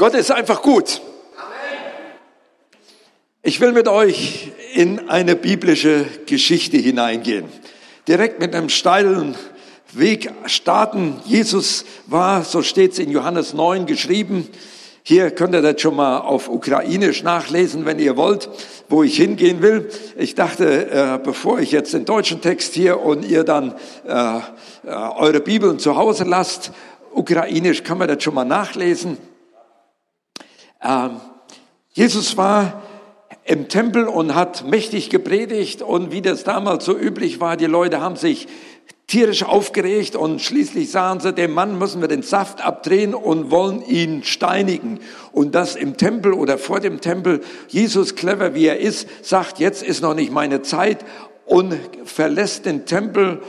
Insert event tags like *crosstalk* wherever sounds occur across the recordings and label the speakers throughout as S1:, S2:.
S1: Gott ist einfach gut. Ich will mit euch in eine biblische Geschichte hineingehen. Direkt mit einem steilen Weg starten. Jesus war, so steht es in Johannes 9 geschrieben, hier könnt ihr das schon mal auf Ukrainisch nachlesen, wenn ihr wollt, wo ich hingehen will. Ich dachte, äh, bevor ich jetzt den deutschen Text hier und ihr dann äh, äh, eure Bibeln zu Hause lasst, Ukrainisch kann man das schon mal nachlesen. Ähm, Jesus war im Tempel und hat mächtig gepredigt und wie das damals so üblich war, die Leute haben sich tierisch aufgeregt und schließlich sagen sie, dem Mann müssen wir den Saft abdrehen und wollen ihn steinigen. Und das im Tempel oder vor dem Tempel. Jesus, clever wie er ist, sagt, jetzt ist noch nicht meine Zeit und verlässt den Tempel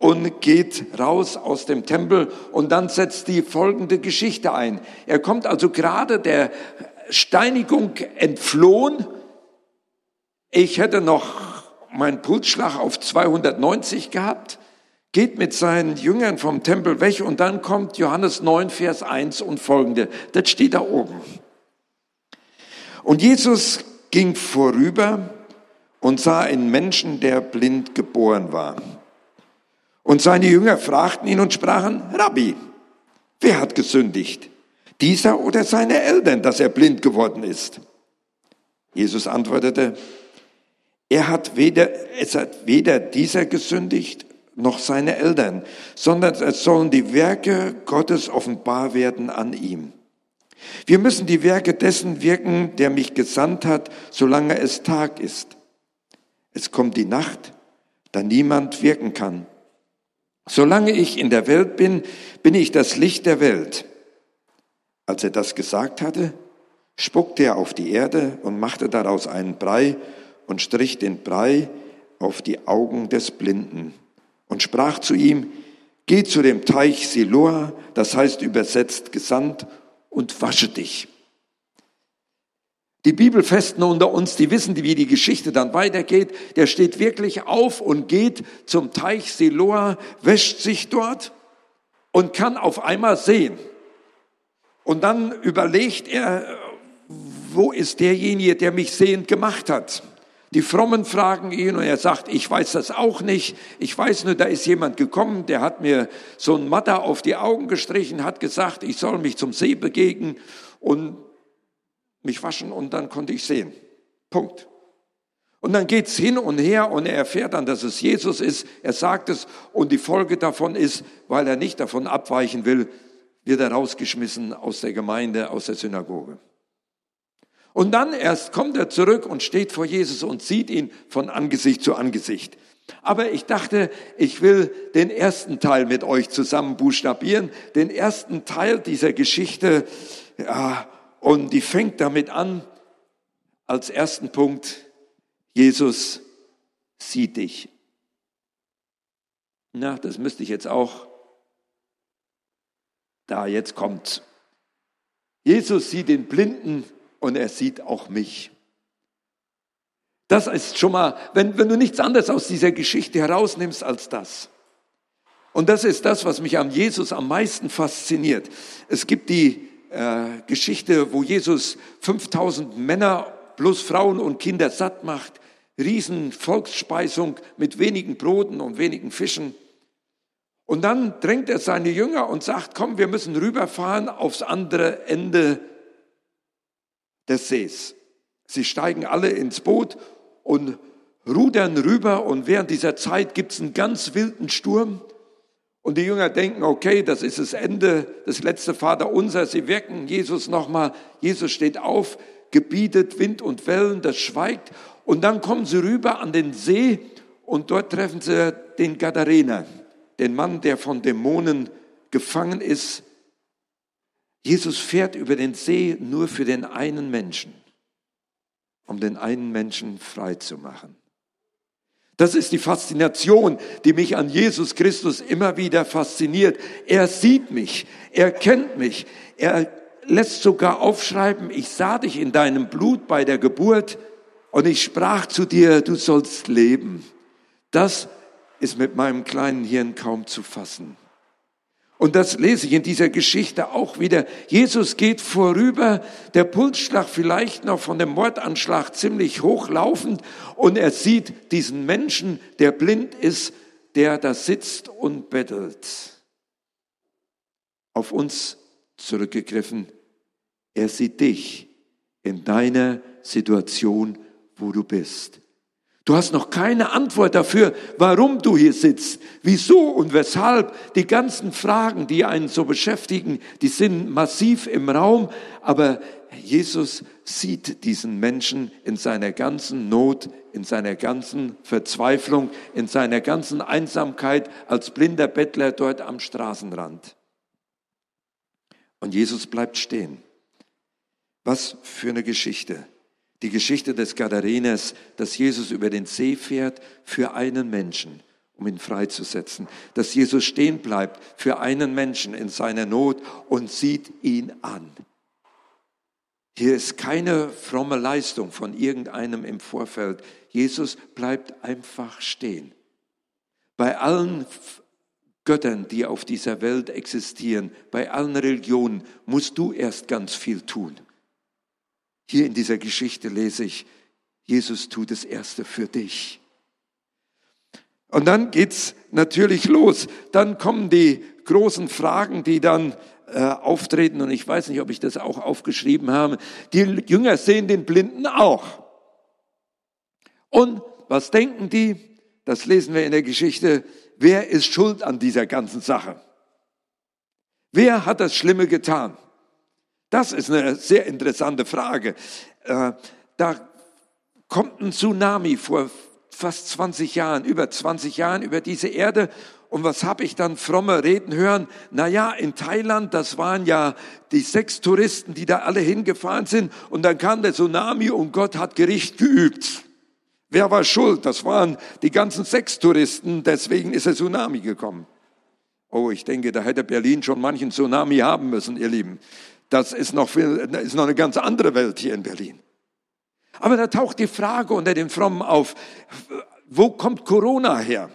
S1: und geht raus aus dem Tempel und dann setzt die folgende Geschichte ein. Er kommt also gerade der Steinigung entflohen. Ich hätte noch meinen Pulsschlag auf 290 gehabt geht mit seinen Jüngern vom Tempel weg und dann kommt Johannes 9, Vers 1 und folgende. Das steht da oben. Und Jesus ging vorüber und sah einen Menschen, der blind geboren war. Und seine Jünger fragten ihn und sprachen, Rabbi, wer hat gesündigt? Dieser oder seine Eltern, dass er blind geworden ist? Jesus antwortete, er hat weder, es hat weder dieser gesündigt noch seine Eltern, sondern es sollen die Werke Gottes offenbar werden an ihm. Wir müssen die Werke dessen wirken, der mich gesandt hat, solange es Tag ist. Es kommt die Nacht, da niemand wirken kann. Solange ich in der Welt bin, bin ich das Licht der Welt. Als er das gesagt hatte, spuckte er auf die Erde und machte daraus einen Brei und strich den Brei auf die Augen des Blinden und sprach zu ihm, geh zu dem Teich Siloa, das heißt übersetzt gesandt, und wasche dich. Die Bibelfesten unter uns, die wissen, wie die Geschichte dann weitergeht. Der steht wirklich auf und geht zum Teich Siloa, wäscht sich dort und kann auf einmal sehen. Und dann überlegt er, wo ist derjenige, der mich sehend gemacht hat? Die Frommen fragen ihn und er sagt, ich weiß das auch nicht. Ich weiß nur, da ist jemand gekommen, der hat mir so ein Matter auf die Augen gestrichen, hat gesagt, ich soll mich zum See begegnen und mich waschen und dann konnte ich sehen. Punkt. Und dann geht's hin und her und er erfährt dann, dass es Jesus ist. Er sagt es und die Folge davon ist, weil er nicht davon abweichen will, wird er rausgeschmissen aus der Gemeinde, aus der Synagoge. Und dann erst kommt er zurück und steht vor Jesus und sieht ihn von Angesicht zu Angesicht. Aber ich dachte, ich will den ersten Teil mit euch zusammen buchstabieren, den ersten Teil dieser Geschichte. Ja, und die fängt damit an, als ersten Punkt, Jesus sieht dich. Na, das müsste ich jetzt auch. Da, jetzt kommt. Jesus sieht den Blinden und er sieht auch mich. Das ist schon mal, wenn, wenn du nichts anderes aus dieser Geschichte herausnimmst als das. Und das ist das, was mich an Jesus am meisten fasziniert. Es gibt die äh, Geschichte, wo Jesus 5000 Männer plus Frauen und Kinder satt macht. Riesen Volksspeisung mit wenigen Broten und wenigen Fischen. Und dann drängt er seine Jünger und sagt, komm, wir müssen rüberfahren aufs andere Ende des Sees. Sie steigen alle ins Boot und rudern rüber und während dieser Zeit gibt es einen ganz wilden Sturm. Und die Jünger denken, okay, das ist das Ende, das letzte Vaterunser. Sie wecken Jesus nochmal. Jesus steht auf, gebietet Wind und Wellen, das schweigt. Und dann kommen sie rüber an den See und dort treffen sie den Gadarener, den Mann, der von Dämonen gefangen ist Jesus fährt über den See nur für den einen Menschen, um den einen Menschen frei zu machen. Das ist die Faszination, die mich an Jesus Christus immer wieder fasziniert. Er sieht mich, er kennt mich, er lässt sogar aufschreiben, ich sah dich in deinem Blut bei der Geburt und ich sprach zu dir, du sollst leben. Das ist mit meinem kleinen Hirn kaum zu fassen. Und das lese ich in dieser Geschichte auch wieder. Jesus geht vorüber, der Pulsschlag vielleicht noch von dem Mordanschlag ziemlich hochlaufend und er sieht diesen Menschen, der blind ist, der da sitzt und bettelt. Auf uns zurückgegriffen. Er sieht dich in deiner Situation, wo du bist. Du hast noch keine Antwort dafür, warum du hier sitzt, wieso und weshalb. Die ganzen Fragen, die einen so beschäftigen, die sind massiv im Raum, aber Jesus sieht diesen Menschen in seiner ganzen Not, in seiner ganzen Verzweiflung, in seiner ganzen Einsamkeit als blinder Bettler dort am Straßenrand. Und Jesus bleibt stehen. Was für eine Geschichte. Die Geschichte des Gadareners, dass Jesus über den See fährt für einen Menschen, um ihn freizusetzen. Dass Jesus stehen bleibt für einen Menschen in seiner Not und sieht ihn an. Hier ist keine fromme Leistung von irgendeinem im Vorfeld. Jesus bleibt einfach stehen. Bei allen Göttern, die auf dieser Welt existieren, bei allen Religionen, musst du erst ganz viel tun. Hier in dieser Geschichte lese ich, Jesus tut das Erste für dich. Und dann geht's natürlich los. Dann kommen die großen Fragen, die dann äh, auftreten. Und ich weiß nicht, ob ich das auch aufgeschrieben habe. Die Jünger sehen den Blinden auch. Und was denken die? Das lesen wir in der Geschichte. Wer ist schuld an dieser ganzen Sache? Wer hat das Schlimme getan? Das ist eine sehr interessante Frage. Äh, da kommt ein Tsunami vor fast 20 Jahren, über 20 Jahren über diese Erde. Und was habe ich dann fromme Reden hören? Naja, in Thailand, das waren ja die sechs Touristen, die da alle hingefahren sind. Und dann kam der Tsunami und Gott hat Gericht geübt. Wer war schuld? Das waren die ganzen sechs Touristen. Deswegen ist der Tsunami gekommen. Oh, ich denke, da hätte Berlin schon manchen Tsunami haben müssen, ihr Lieben. Das ist noch, viel, ist noch eine ganz andere Welt hier in Berlin. Aber da taucht die Frage unter den Frommen auf, wo kommt Corona her?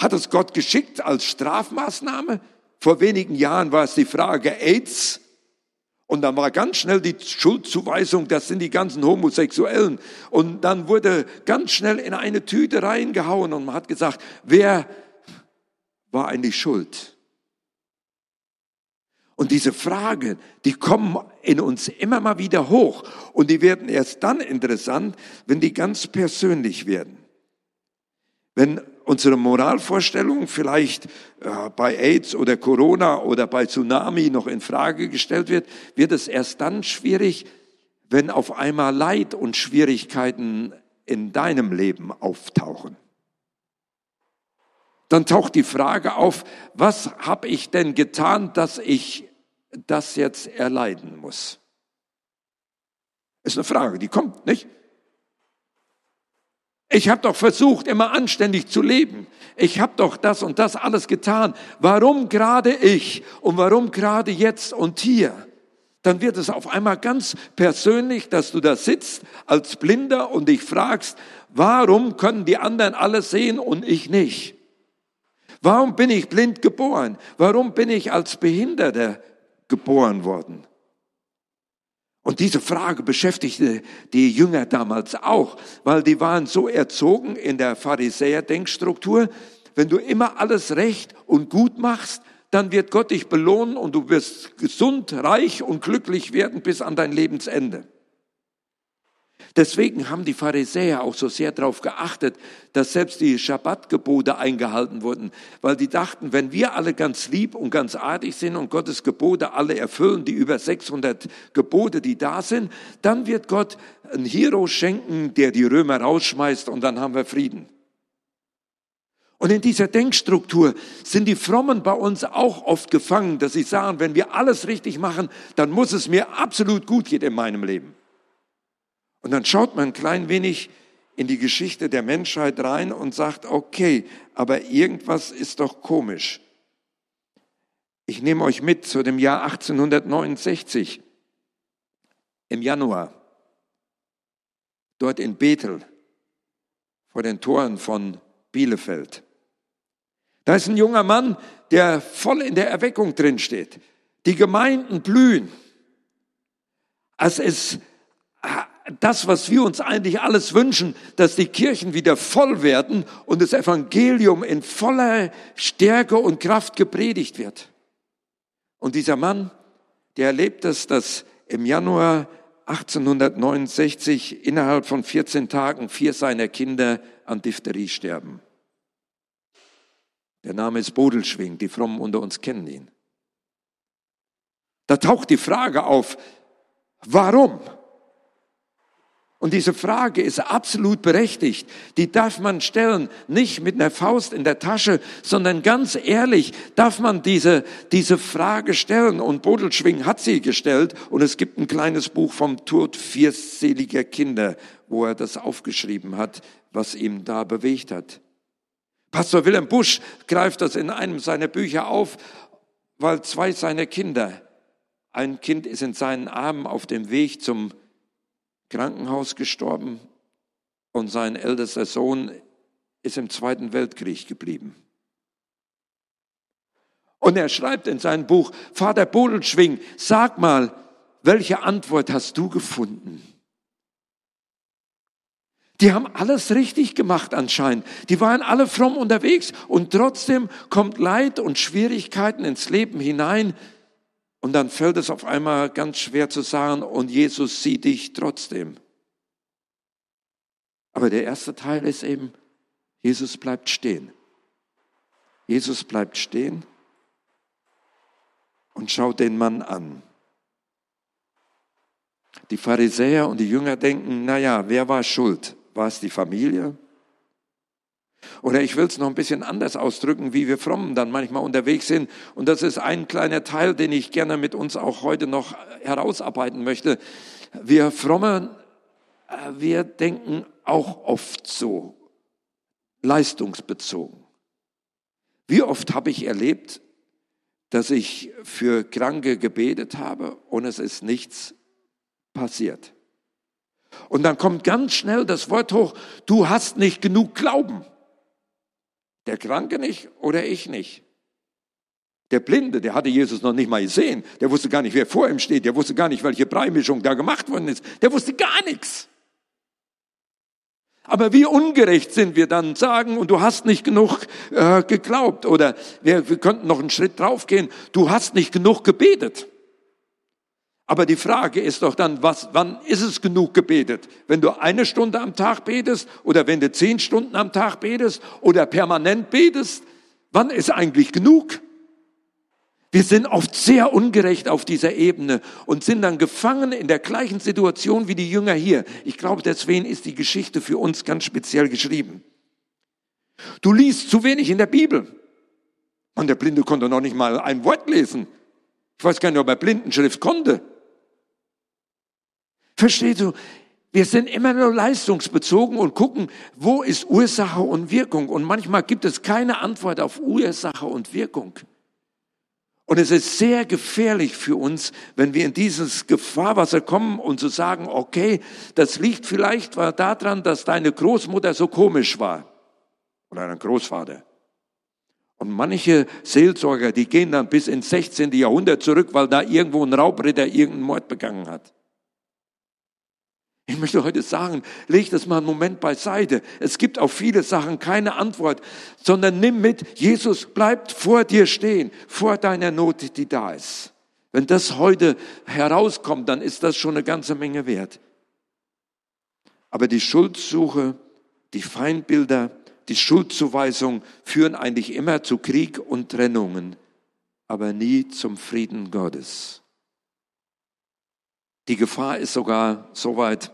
S1: Hat es Gott geschickt als Strafmaßnahme? Vor wenigen Jahren war es die Frage AIDS. Und dann war ganz schnell die Schuldzuweisung, das sind die ganzen Homosexuellen. Und dann wurde ganz schnell in eine Tüte reingehauen und man hat gesagt, wer war eigentlich schuld? Und diese Fragen, die kommen in uns immer mal wieder hoch und die werden erst dann interessant, wenn die ganz persönlich werden. Wenn unsere Moralvorstellung vielleicht äh, bei AIDS oder Corona oder bei Tsunami noch in Frage gestellt wird, wird es erst dann schwierig, wenn auf einmal Leid und Schwierigkeiten in deinem Leben auftauchen. Dann taucht die Frage auf, was habe ich denn getan, dass ich das jetzt erleiden muss? Ist eine Frage, die kommt, nicht? Ich habe doch versucht, immer anständig zu leben. Ich habe doch das und das alles getan. Warum gerade ich und warum gerade jetzt und hier? Dann wird es auf einmal ganz persönlich, dass du da sitzt als Blinder und dich fragst, warum können die anderen alles sehen und ich nicht? Warum bin ich blind geboren? Warum bin ich als Behinderter geboren worden? Und diese Frage beschäftigte die Jünger damals auch, weil die waren so erzogen in der Pharisäer-Denkstruktur, wenn du immer alles recht und gut machst, dann wird Gott dich belohnen und du wirst gesund, reich und glücklich werden bis an dein Lebensende. Deswegen haben die Pharisäer auch so sehr darauf geachtet, dass selbst die Schabbatgebote eingehalten wurden, weil die dachten, wenn wir alle ganz lieb und ganz artig sind und Gottes Gebote alle erfüllen, die über 600 Gebote, die da sind, dann wird Gott einen Hero schenken, der die Römer rausschmeißt und dann haben wir Frieden. Und in dieser Denkstruktur sind die Frommen bei uns auch oft gefangen, dass sie sagen, wenn wir alles richtig machen, dann muss es mir absolut gut gehen in meinem Leben. Und dann schaut man ein klein wenig in die Geschichte der Menschheit rein und sagt, okay, aber irgendwas ist doch komisch. Ich nehme euch mit zu dem Jahr 1869 im Januar, dort in Bethel vor den Toren von Bielefeld. Da ist ein junger Mann, der voll in der Erweckung drin steht. Die Gemeinden blühen. Es ist das, was wir uns eigentlich alles wünschen, dass die Kirchen wieder voll werden und das Evangelium in voller Stärke und Kraft gepredigt wird. Und dieser Mann, der erlebt es, dass im Januar 1869 innerhalb von 14 Tagen vier seiner Kinder an Diphtherie sterben. Der Name ist Bodelschwing, die Frommen unter uns kennen ihn. Da taucht die Frage auf, warum? Und diese Frage ist absolut berechtigt. Die darf man stellen, nicht mit einer Faust in der Tasche, sondern ganz ehrlich darf man diese, diese Frage stellen. Und Bodelschwing hat sie gestellt. Und es gibt ein kleines Buch vom Tod vierseliger Kinder, wo er das aufgeschrieben hat, was ihm da bewegt hat. Pastor Wilhelm Busch greift das in einem seiner Bücher auf, weil zwei seiner Kinder, ein Kind ist in seinen Armen auf dem Weg zum Krankenhaus gestorben und sein ältester Sohn ist im Zweiten Weltkrieg geblieben. Und er schreibt in seinem Buch, Vater Bodelschwing, sag mal, welche Antwort hast du gefunden? Die haben alles richtig gemacht anscheinend. Die waren alle fromm unterwegs und trotzdem kommt Leid und Schwierigkeiten ins Leben hinein, und dann fällt es auf einmal ganz schwer zu sagen, und Jesus sieht dich trotzdem. Aber der erste Teil ist eben, Jesus bleibt stehen. Jesus bleibt stehen und schaut den Mann an. Die Pharisäer und die Jünger denken, naja, wer war schuld? War es die Familie? Oder ich will es noch ein bisschen anders ausdrücken, wie wir Frommen dann manchmal unterwegs sind. Und das ist ein kleiner Teil, den ich gerne mit uns auch heute noch herausarbeiten möchte. Wir Frommen, äh, wir denken auch oft so, leistungsbezogen. Wie oft habe ich erlebt, dass ich für Kranke gebetet habe und es ist nichts passiert. Und dann kommt ganz schnell das Wort hoch, du hast nicht genug Glauben. Der Kranke nicht oder ich nicht. Der Blinde, der hatte Jesus noch nicht mal gesehen. Der wusste gar nicht, wer vor ihm steht. Der wusste gar nicht, welche Breimischung da gemacht worden ist. Der wusste gar nichts. Aber wie ungerecht sind wir dann sagen, und du hast nicht genug äh, geglaubt. Oder wir, wir könnten noch einen Schritt draufgehen, du hast nicht genug gebetet. Aber die Frage ist doch dann, was, wann ist es genug gebetet? Wenn du eine Stunde am Tag betest oder wenn du zehn Stunden am Tag betest oder permanent betest, wann ist eigentlich genug? Wir sind oft sehr ungerecht auf dieser Ebene und sind dann gefangen in der gleichen Situation wie die Jünger hier. Ich glaube, deswegen ist die Geschichte für uns ganz speziell geschrieben. Du liest zu wenig in der Bibel. Und der Blinde konnte noch nicht mal ein Wort lesen. Ich weiß gar nicht, ob er Blindenschrift konnte. Verstehst du? Wir sind immer nur leistungsbezogen und gucken, wo ist Ursache und Wirkung. Und manchmal gibt es keine Antwort auf Ursache und Wirkung. Und es ist sehr gefährlich für uns, wenn wir in dieses Gefahrwasser kommen und zu sagen, okay, das liegt vielleicht daran, dass deine Großmutter so komisch war. Oder dein Großvater. Und manche Seelsorger, die gehen dann bis ins 16. Jahrhundert zurück, weil da irgendwo ein Raubritter irgendeinen Mord begangen hat. Ich möchte heute sagen, leg das mal einen Moment beiseite. Es gibt auf viele Sachen keine Antwort, sondern nimm mit, Jesus bleibt vor dir stehen, vor deiner Not, die da ist. Wenn das heute herauskommt, dann ist das schon eine ganze Menge wert. Aber die Schuldsuche, die Feindbilder, die Schuldzuweisung führen eigentlich immer zu Krieg und Trennungen, aber nie zum Frieden Gottes. Die Gefahr ist sogar so weit,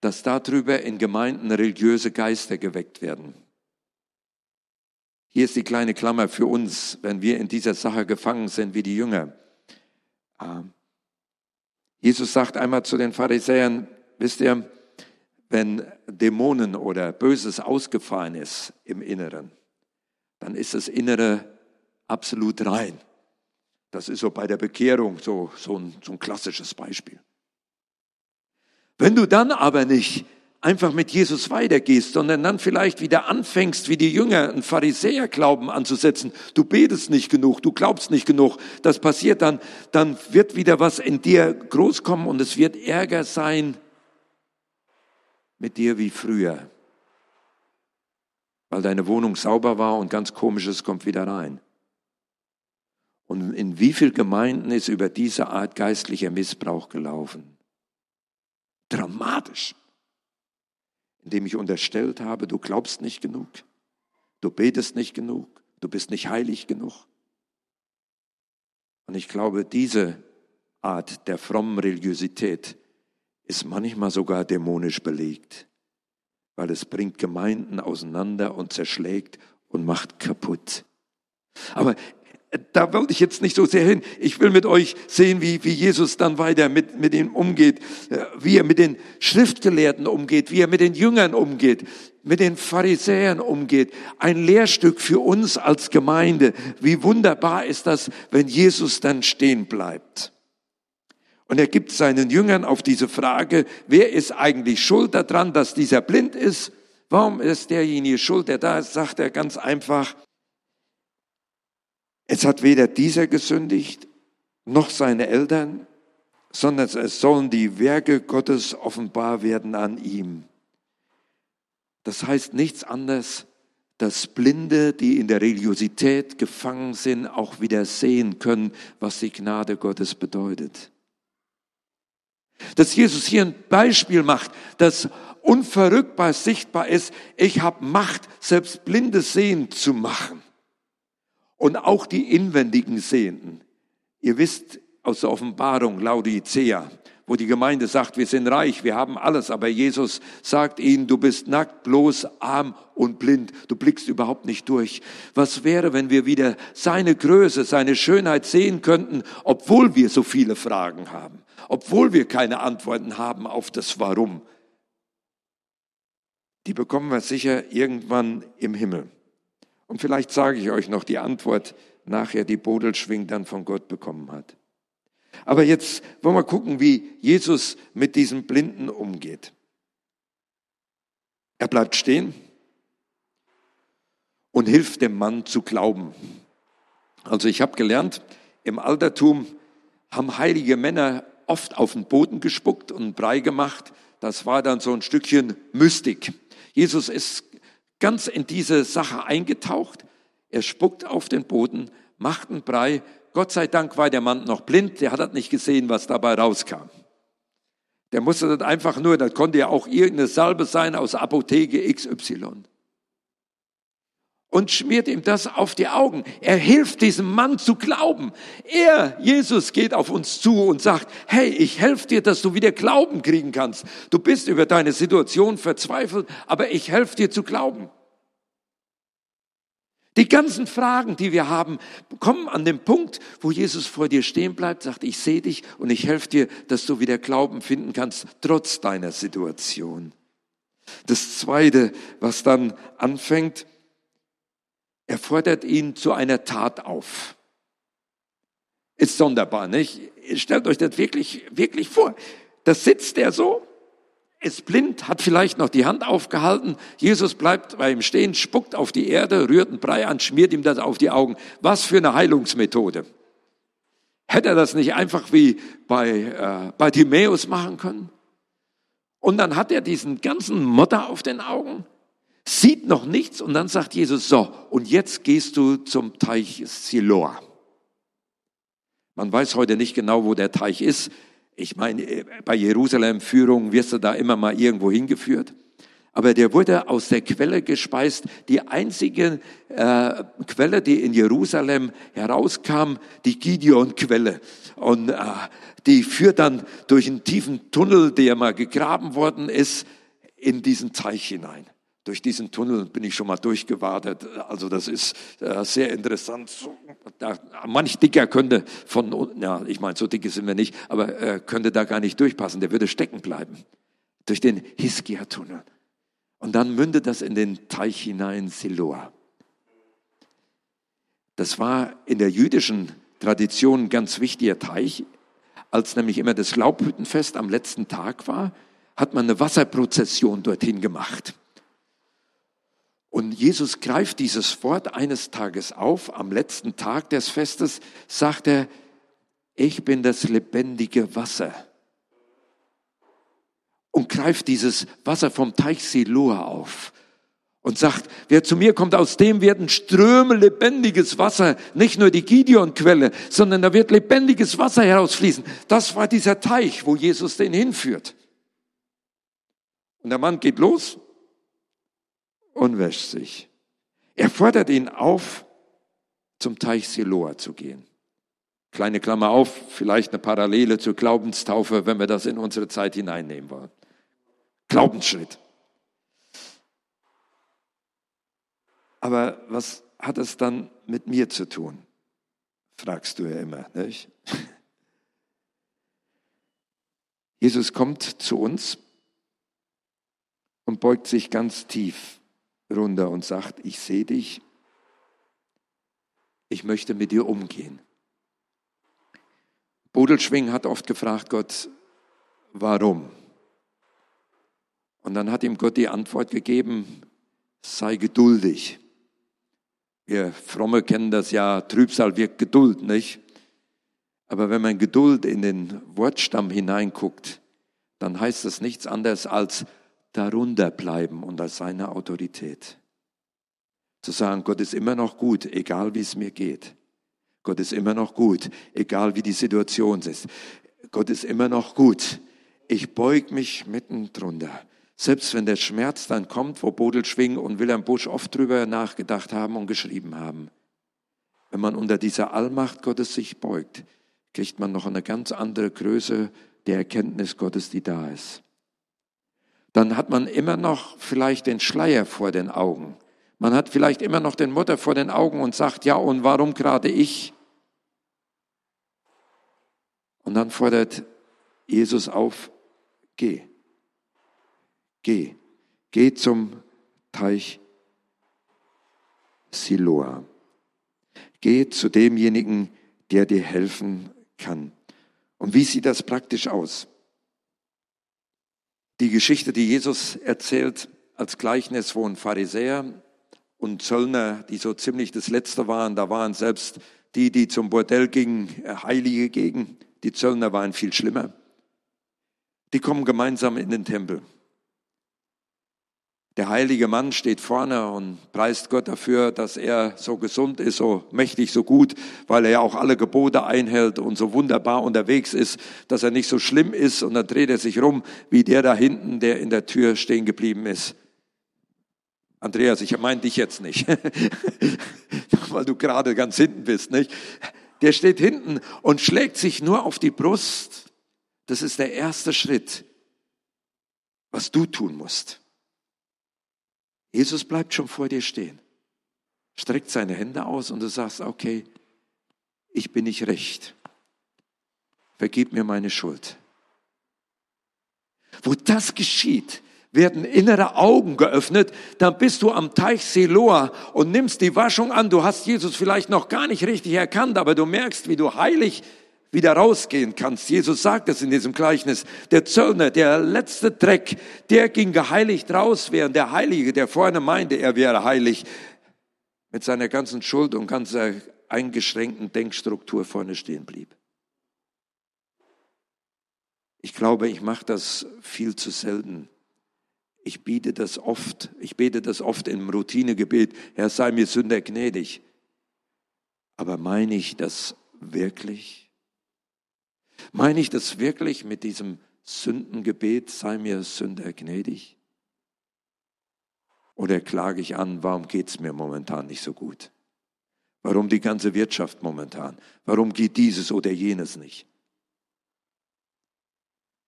S1: dass darüber in Gemeinden religiöse Geister geweckt werden. Hier ist die kleine Klammer für uns, wenn wir in dieser Sache gefangen sind wie die Jünger. Ähm, Jesus sagt einmal zu den Pharisäern, wisst ihr, wenn Dämonen oder Böses ausgefahren ist im Inneren, dann ist das Innere absolut rein. Das ist so bei der Bekehrung so, so, ein, so ein klassisches Beispiel. Wenn du dann aber nicht einfach mit Jesus weitergehst, sondern dann vielleicht wieder anfängst, wie die Jünger, einen Pharisäerglauben anzusetzen. Du betest nicht genug, du glaubst nicht genug. Das passiert dann, dann wird wieder was in dir groß kommen und es wird Ärger sein mit dir wie früher, weil deine Wohnung sauber war und ganz komisches kommt wieder rein. Und in wie vielen Gemeinden ist über diese Art geistlicher Missbrauch gelaufen? Dramatisch indem ich unterstellt habe, du glaubst nicht genug, du betest nicht genug, du bist nicht heilig genug. Und ich glaube, diese Art der frommen Religiosität ist manchmal sogar dämonisch belegt, weil es bringt Gemeinden auseinander und zerschlägt und macht kaputt. Aber da wollte ich jetzt nicht so sehr hin. Ich will mit euch sehen, wie, wie Jesus dann weiter mit, mit ihm umgeht, äh, wie er mit den Schriftgelehrten umgeht, wie er mit den Jüngern umgeht, mit den Pharisäern umgeht. Ein Lehrstück für uns als Gemeinde. Wie wunderbar ist das, wenn Jesus dann stehen bleibt. Und er gibt seinen Jüngern auf diese Frage, wer ist eigentlich schuld daran, dass dieser blind ist? Warum ist derjenige schuld, der da ist? Sagt er ganz einfach, es hat weder dieser gesündigt, noch seine Eltern, sondern es sollen die Werke Gottes offenbar werden an ihm. Das heißt nichts anderes, dass Blinde, die in der Religiosität gefangen sind, auch wieder sehen können, was die Gnade Gottes bedeutet. Dass Jesus hier ein Beispiel macht, das unverrückbar sichtbar ist, ich habe Macht, selbst Blinde sehen zu machen und auch die inwendigen Sehenden. Ihr wisst aus der Offenbarung Laodicea, wo die Gemeinde sagt, wir sind reich, wir haben alles, aber Jesus sagt ihnen, du bist nackt, bloß, arm und blind, du blickst überhaupt nicht durch. Was wäre, wenn wir wieder seine Größe, seine Schönheit sehen könnten, obwohl wir so viele Fragen haben, obwohl wir keine Antworten haben auf das Warum? Die bekommen wir sicher irgendwann im Himmel. Und vielleicht sage ich euch noch die Antwort nachher, die Bodelschwing dann von Gott bekommen hat. Aber jetzt wollen wir gucken, wie Jesus mit diesem Blinden umgeht. Er bleibt stehen und hilft dem Mann zu glauben. Also ich habe gelernt, im Altertum haben heilige Männer oft auf den Boden gespuckt und Brei gemacht. Das war dann so ein Stückchen Mystik. Jesus ist ganz in diese Sache eingetaucht. Er spuckt auf den Boden, macht einen Brei. Gott sei Dank war der Mann noch blind, der hat nicht gesehen, was dabei rauskam. Der musste das einfach nur, das konnte ja auch irgendeine Salbe sein aus Apotheke XY und schmiert ihm das auf die Augen. Er hilft diesem Mann zu glauben. Er, Jesus, geht auf uns zu und sagt, hey, ich helfe dir, dass du wieder Glauben kriegen kannst. Du bist über deine Situation verzweifelt, aber ich helfe dir zu glauben. Die ganzen Fragen, die wir haben, kommen an den Punkt, wo Jesus vor dir stehen bleibt, sagt, ich sehe dich und ich helfe dir, dass du wieder Glauben finden kannst, trotz deiner Situation. Das Zweite, was dann anfängt, er fordert ihn zu einer Tat auf. Ist sonderbar, nicht? Stellt euch das wirklich, wirklich vor. Da sitzt er so, ist blind, hat vielleicht noch die Hand aufgehalten. Jesus bleibt bei ihm stehen, spuckt auf die Erde, rührt einen Brei an, schmiert ihm das auf die Augen. Was für eine Heilungsmethode. Hätte er das nicht einfach wie bei, äh, bei Timäus machen können? Und dann hat er diesen ganzen Motter auf den Augen sieht noch nichts und dann sagt Jesus, so, und jetzt gehst du zum Teich Siloa. Man weiß heute nicht genau, wo der Teich ist. Ich meine, bei Jerusalem-Führungen wirst du da immer mal irgendwo hingeführt. Aber der wurde aus der Quelle gespeist, die einzige äh, Quelle, die in Jerusalem herauskam, die Gideon-Quelle. Und äh, die führt dann durch einen tiefen Tunnel, der mal gegraben worden ist, in diesen Teich hinein. Durch diesen Tunnel bin ich schon mal durchgewartet. Also das ist äh, sehr interessant. Da, manch dicker könnte von, ja, ich meine, so dicke sind wir nicht, aber äh, könnte da gar nicht durchpassen. Der würde stecken bleiben. Durch den Hiskia-Tunnel. Und dann mündet das in den Teich hinein, Siloa. Das war in der jüdischen Tradition ein ganz wichtiger Teich. Als nämlich immer das Laubhüttenfest am letzten Tag war, hat man eine Wasserprozession dorthin gemacht. Und Jesus greift dieses Wort eines Tages auf, am letzten Tag des Festes sagt er, ich bin das lebendige Wasser. Und greift dieses Wasser vom Teich Siloa auf und sagt, wer zu mir kommt, aus dem werden Ströme lebendiges Wasser, nicht nur die Gideon-Quelle, sondern da wird lebendiges Wasser herausfließen. Das war dieser Teich, wo Jesus den hinführt. Und der Mann geht los und wäscht sich. Er fordert ihn auf, zum Teich Siloa zu gehen. Kleine Klammer auf, vielleicht eine Parallele zur Glaubenstaufe, wenn wir das in unsere Zeit hineinnehmen wollen. Glaubensschritt. Aber was hat es dann mit mir zu tun? Fragst du ja immer, nicht? *laughs* Jesus kommt zu uns und beugt sich ganz tief runter und sagt, ich sehe dich, ich möchte mit dir umgehen. Bodelschwing hat oft gefragt, Gott, warum? Und dann hat ihm Gott die Antwort gegeben, sei geduldig. Wir Fromme kennen das ja, Trübsal wirkt Geduld, nicht? Aber wenn man Geduld in den Wortstamm hineinguckt, dann heißt das nichts anderes als darunter bleiben unter seiner Autorität. Zu sagen, Gott ist immer noch gut, egal wie es mir geht. Gott ist immer noch gut, egal wie die Situation ist. Gott ist immer noch gut. Ich beug mich mitten drunter. Selbst wenn der Schmerz dann kommt, wo Bodelschwing und Wilhelm Busch oft drüber nachgedacht haben und geschrieben haben. Wenn man unter dieser Allmacht Gottes sich beugt, kriegt man noch eine ganz andere Größe der Erkenntnis Gottes, die da ist dann hat man immer noch vielleicht den Schleier vor den Augen. Man hat vielleicht immer noch den Mutter vor den Augen und sagt, ja, und warum gerade ich? Und dann fordert Jesus auf, geh, geh, geh zum Teich Siloa. Geh zu demjenigen, der dir helfen kann. Und wie sieht das praktisch aus? Die Geschichte, die Jesus erzählt als Gleichnis, wo ein Pharisäer und Zöllner, die so ziemlich das Letzte waren, da waren selbst die, die zum Bordell gingen, Heilige gegen. Die Zöllner waren viel schlimmer. Die kommen gemeinsam in den Tempel. Der heilige Mann steht vorne und preist Gott dafür, dass er so gesund ist, so mächtig, so gut, weil er ja auch alle Gebote einhält und so wunderbar unterwegs ist, dass er nicht so schlimm ist. Und dann dreht er sich rum wie der da hinten, der in der Tür stehen geblieben ist. Andreas, ich meine dich jetzt nicht, *laughs* weil du gerade ganz hinten bist, nicht? Der steht hinten und schlägt sich nur auf die Brust. Das ist der erste Schritt, was du tun musst. Jesus bleibt schon vor dir stehen, streckt seine Hände aus und du sagst, okay, ich bin nicht recht. Vergib mir meine Schuld. Wo das geschieht, werden innere Augen geöffnet, dann bist du am Teich Siloa und nimmst die Waschung an. Du hast Jesus vielleicht noch gar nicht richtig erkannt, aber du merkst, wie du heilig wieder rausgehen kannst. Jesus sagt es in diesem Gleichnis. Der Zöllner, der letzte Dreck, der ging geheiligt raus, während der Heilige, der vorne meinte, er wäre heilig, mit seiner ganzen Schuld und ganzer eingeschränkten Denkstruktur vorne stehen blieb. Ich glaube, ich mache das viel zu selten. Ich biete das oft, ich bete das oft im Routinegebet, Herr sei mir Sünder gnädig. Aber meine ich das wirklich? Meine ich das wirklich mit diesem Sündengebet, sei mir Sünder gnädig? Oder klage ich an, warum geht es mir momentan nicht so gut? Warum die ganze Wirtschaft momentan? Warum geht dieses oder jenes nicht?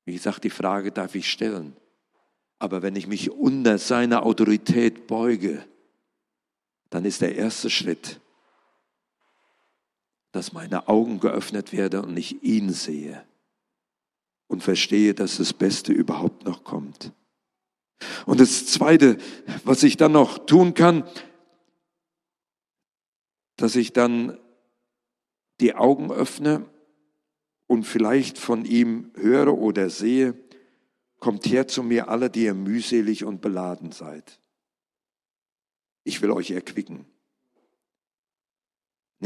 S1: Wie gesagt, die Frage darf ich stellen. Aber wenn ich mich unter seiner Autorität beuge, dann ist der erste Schritt, dass meine Augen geöffnet werden und ich ihn sehe und verstehe, dass das Beste überhaupt noch kommt. Und das Zweite, was ich dann noch tun kann, dass ich dann die Augen öffne und vielleicht von ihm höre oder sehe, Kommt her zu mir alle, die ihr mühselig und beladen seid. Ich will euch erquicken.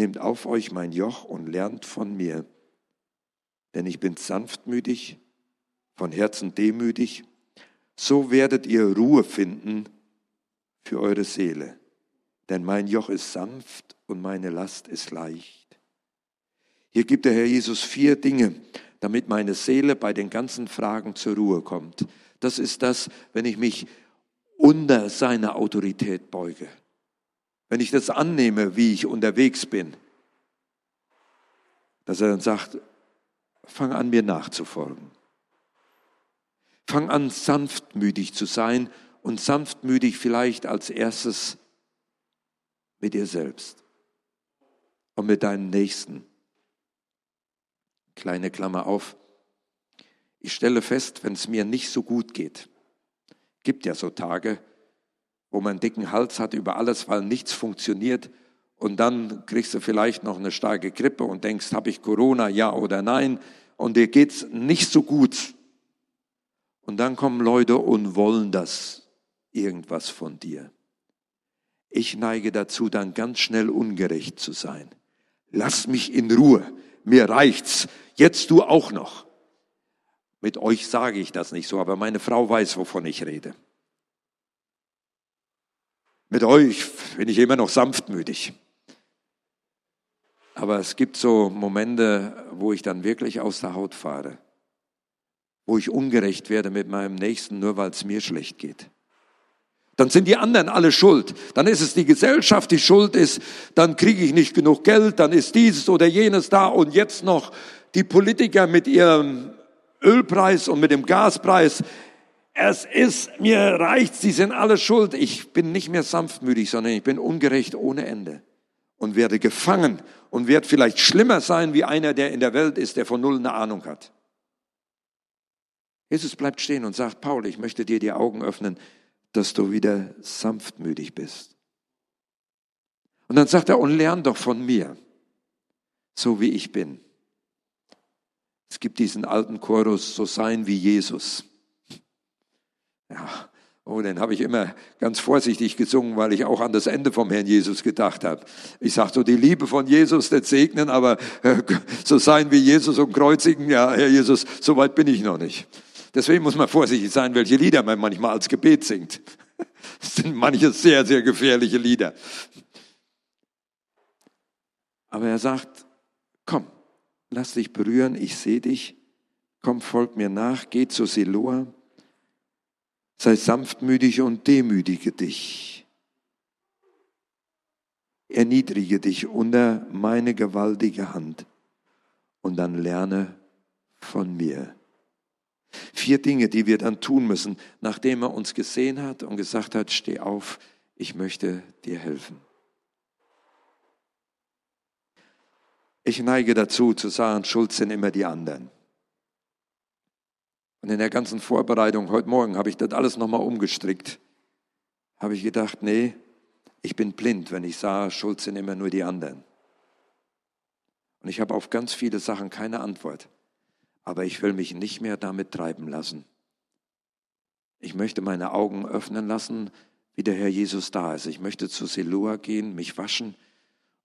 S1: Nehmt auf euch mein Joch und lernt von mir, denn ich bin sanftmütig, von Herzen demütig, so werdet ihr Ruhe finden für eure Seele. Denn mein Joch ist sanft und meine Last ist leicht. Hier gibt der Herr Jesus vier Dinge, damit meine Seele bei den ganzen Fragen zur Ruhe kommt. Das ist das, wenn ich mich unter seine Autorität beuge. Wenn ich das annehme, wie ich unterwegs bin, dass er dann sagt, fang an mir nachzufolgen. Fang an sanftmütig zu sein und sanftmütig vielleicht als erstes mit dir selbst und mit deinem Nächsten. Kleine Klammer auf. Ich stelle fest, wenn es mir nicht so gut geht, gibt ja so Tage, wo man einen dicken Hals hat über alles, weil nichts funktioniert. Und dann kriegst du vielleicht noch eine starke Grippe und denkst, habe ich Corona, ja oder nein? Und dir geht's nicht so gut. Und dann kommen Leute und wollen das irgendwas von dir. Ich neige dazu, dann ganz schnell ungerecht zu sein. Lass mich in Ruhe. Mir reicht's. Jetzt du auch noch. Mit euch sage ich das nicht so, aber meine Frau weiß, wovon ich rede. Mit euch bin ich immer noch sanftmütig. Aber es gibt so Momente, wo ich dann wirklich aus der Haut fahre, wo ich ungerecht werde mit meinem Nächsten, nur weil es mir schlecht geht. Dann sind die anderen alle schuld. Dann ist es die Gesellschaft, die schuld ist. Dann kriege ich nicht genug Geld. Dann ist dieses oder jenes da. Und jetzt noch die Politiker mit ihrem Ölpreis und mit dem Gaspreis es ist, mir reicht, sie sind alle schuld. Ich bin nicht mehr sanftmütig, sondern ich bin ungerecht ohne Ende und werde gefangen und werde vielleicht schlimmer sein wie einer, der in der Welt ist, der von null eine Ahnung hat. Jesus bleibt stehen und sagt, Paul, ich möchte dir die Augen öffnen, dass du wieder sanftmütig bist. Und dann sagt er, und lern doch von mir, so wie ich bin. Es gibt diesen alten Chorus, so sein wie Jesus. Ja, oh, den habe ich immer ganz vorsichtig gesungen, weil ich auch an das Ende vom Herrn Jesus gedacht habe. Ich sage so, die Liebe von Jesus nicht segnen, aber äh, so sein wie Jesus und kreuzigen, ja, Herr Jesus, so weit bin ich noch nicht. Deswegen muss man vorsichtig sein, welche Lieder man manchmal als Gebet singt. *laughs* Das sind manche sehr, sehr gefährliche Lieder. Aber er sagt, komm, lass dich berühren, ich sehe dich, komm, folg mir nach, geh zu Siloa Sei sanftmütig und demütige dich. Erniedrige dich unter meine gewaltige Hand und dann lerne von mir. Vier Dinge, die wir dann tun müssen, nachdem er uns gesehen hat und gesagt hat, steh auf, ich möchte dir helfen. Ich neige dazu zu sagen, schuld sind immer die anderen. Und in der ganzen Vorbereitung heute Morgen habe ich das alles nochmal umgestrickt. Habe ich gedacht, nee, ich bin blind, wenn ich sah, schuld sind immer nur die anderen. Und ich habe auf ganz viele Sachen keine Antwort. Aber ich will mich nicht mehr damit treiben lassen. Ich möchte meine Augen öffnen lassen, wie der Herr Jesus da ist. Ich möchte zu Siloa gehen, mich waschen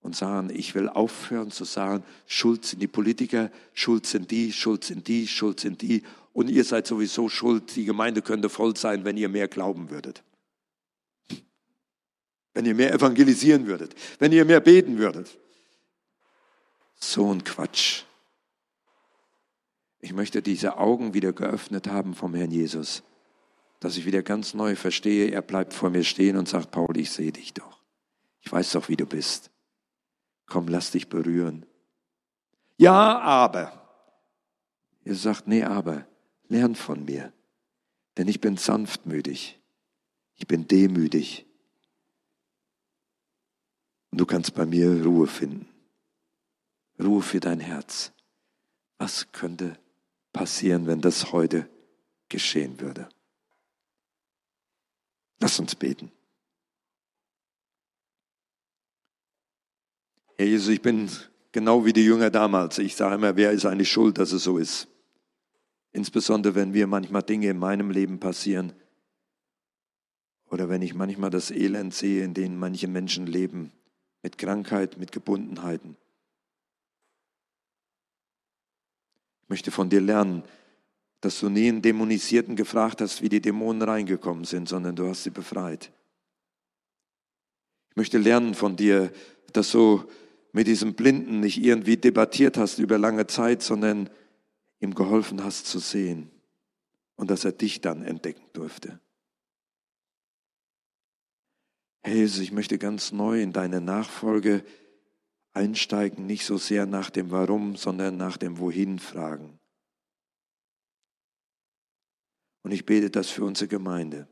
S1: und sagen, ich will aufhören zu sagen, schuld sind die Politiker, schuld sind die, schuld sind die, schuld sind die und ihr seid sowieso schuld, die Gemeinde könnte voll sein, wenn ihr mehr glauben würdet. Wenn ihr mehr evangelisieren würdet, wenn ihr mehr beten würdet. So ein Quatsch. Ich möchte diese Augen wieder geöffnet haben vom Herrn Jesus, dass ich wieder ganz neu verstehe, er bleibt vor mir stehen und sagt, Paul, ich sehe dich doch. Ich weiß doch, wie du bist. Komm, lass dich berühren. Ja, aber. Ihr sagt, nee, aber. Lern von mir, denn ich bin sanftmütig, ich bin demütig. Und du kannst bei mir Ruhe finden. Ruhe für dein Herz. Was könnte passieren, wenn das heute geschehen würde? Lass uns beten. Herr Jesus, ich bin genau wie die Jünger damals. Ich sage immer, wer ist eigentlich schuld, dass es so ist? Insbesondere wenn wir manchmal Dinge in meinem Leben passieren oder wenn ich manchmal das Elend sehe, in dem manche Menschen leben, mit Krankheit, mit Gebundenheiten. Ich möchte von dir lernen, dass du nie einen Dämonisierten gefragt hast, wie die Dämonen reingekommen sind, sondern du hast sie befreit. Ich möchte lernen von dir, dass du mit diesem Blinden nicht irgendwie debattiert hast über lange Zeit, sondern ihm geholfen hast zu sehen und dass er dich dann entdecken durfte. Herr Jesus, ich möchte ganz neu in deine Nachfolge einsteigen, nicht so sehr nach dem Warum, sondern nach dem Wohin fragen. Und ich bete das für unsere Gemeinde,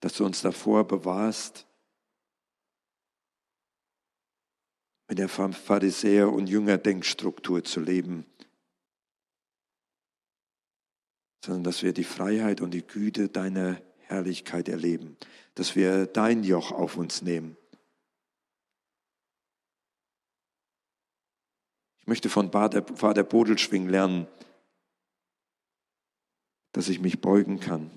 S1: dass du uns davor bewahrst, mit der Pharisäer- und Jüngerdenkstruktur zu leben, sondern dass wir die Freiheit und die Güte deiner Herrlichkeit erleben, dass wir dein Joch auf uns nehmen. Ich möchte von Vater Bodelschwing lernen, dass ich mich beugen kann,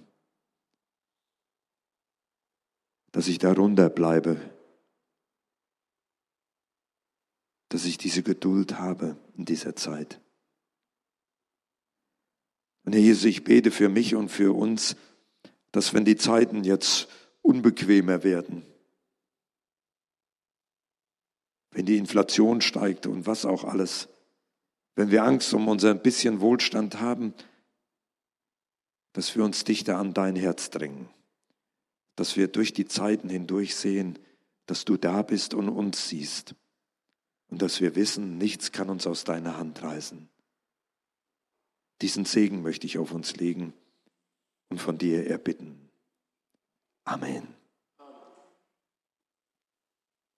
S1: dass ich darunter bleibe, dass ich diese Geduld habe in dieser Zeit. Und Herr Jesus, ich bete für mich und für uns, dass wenn die Zeiten jetzt unbequemer werden, wenn die Inflation steigt und was auch alles, wenn wir Angst um unser bisschen Wohlstand haben, dass wir uns dichter an dein Herz drängen, dass wir durch die Zeiten hindurch sehen, dass du da bist und uns siehst und dass wir wissen, nichts kann uns aus deiner Hand reißen. Diesen Segen möchte ich auf uns legen und von dir erbitten. Amen.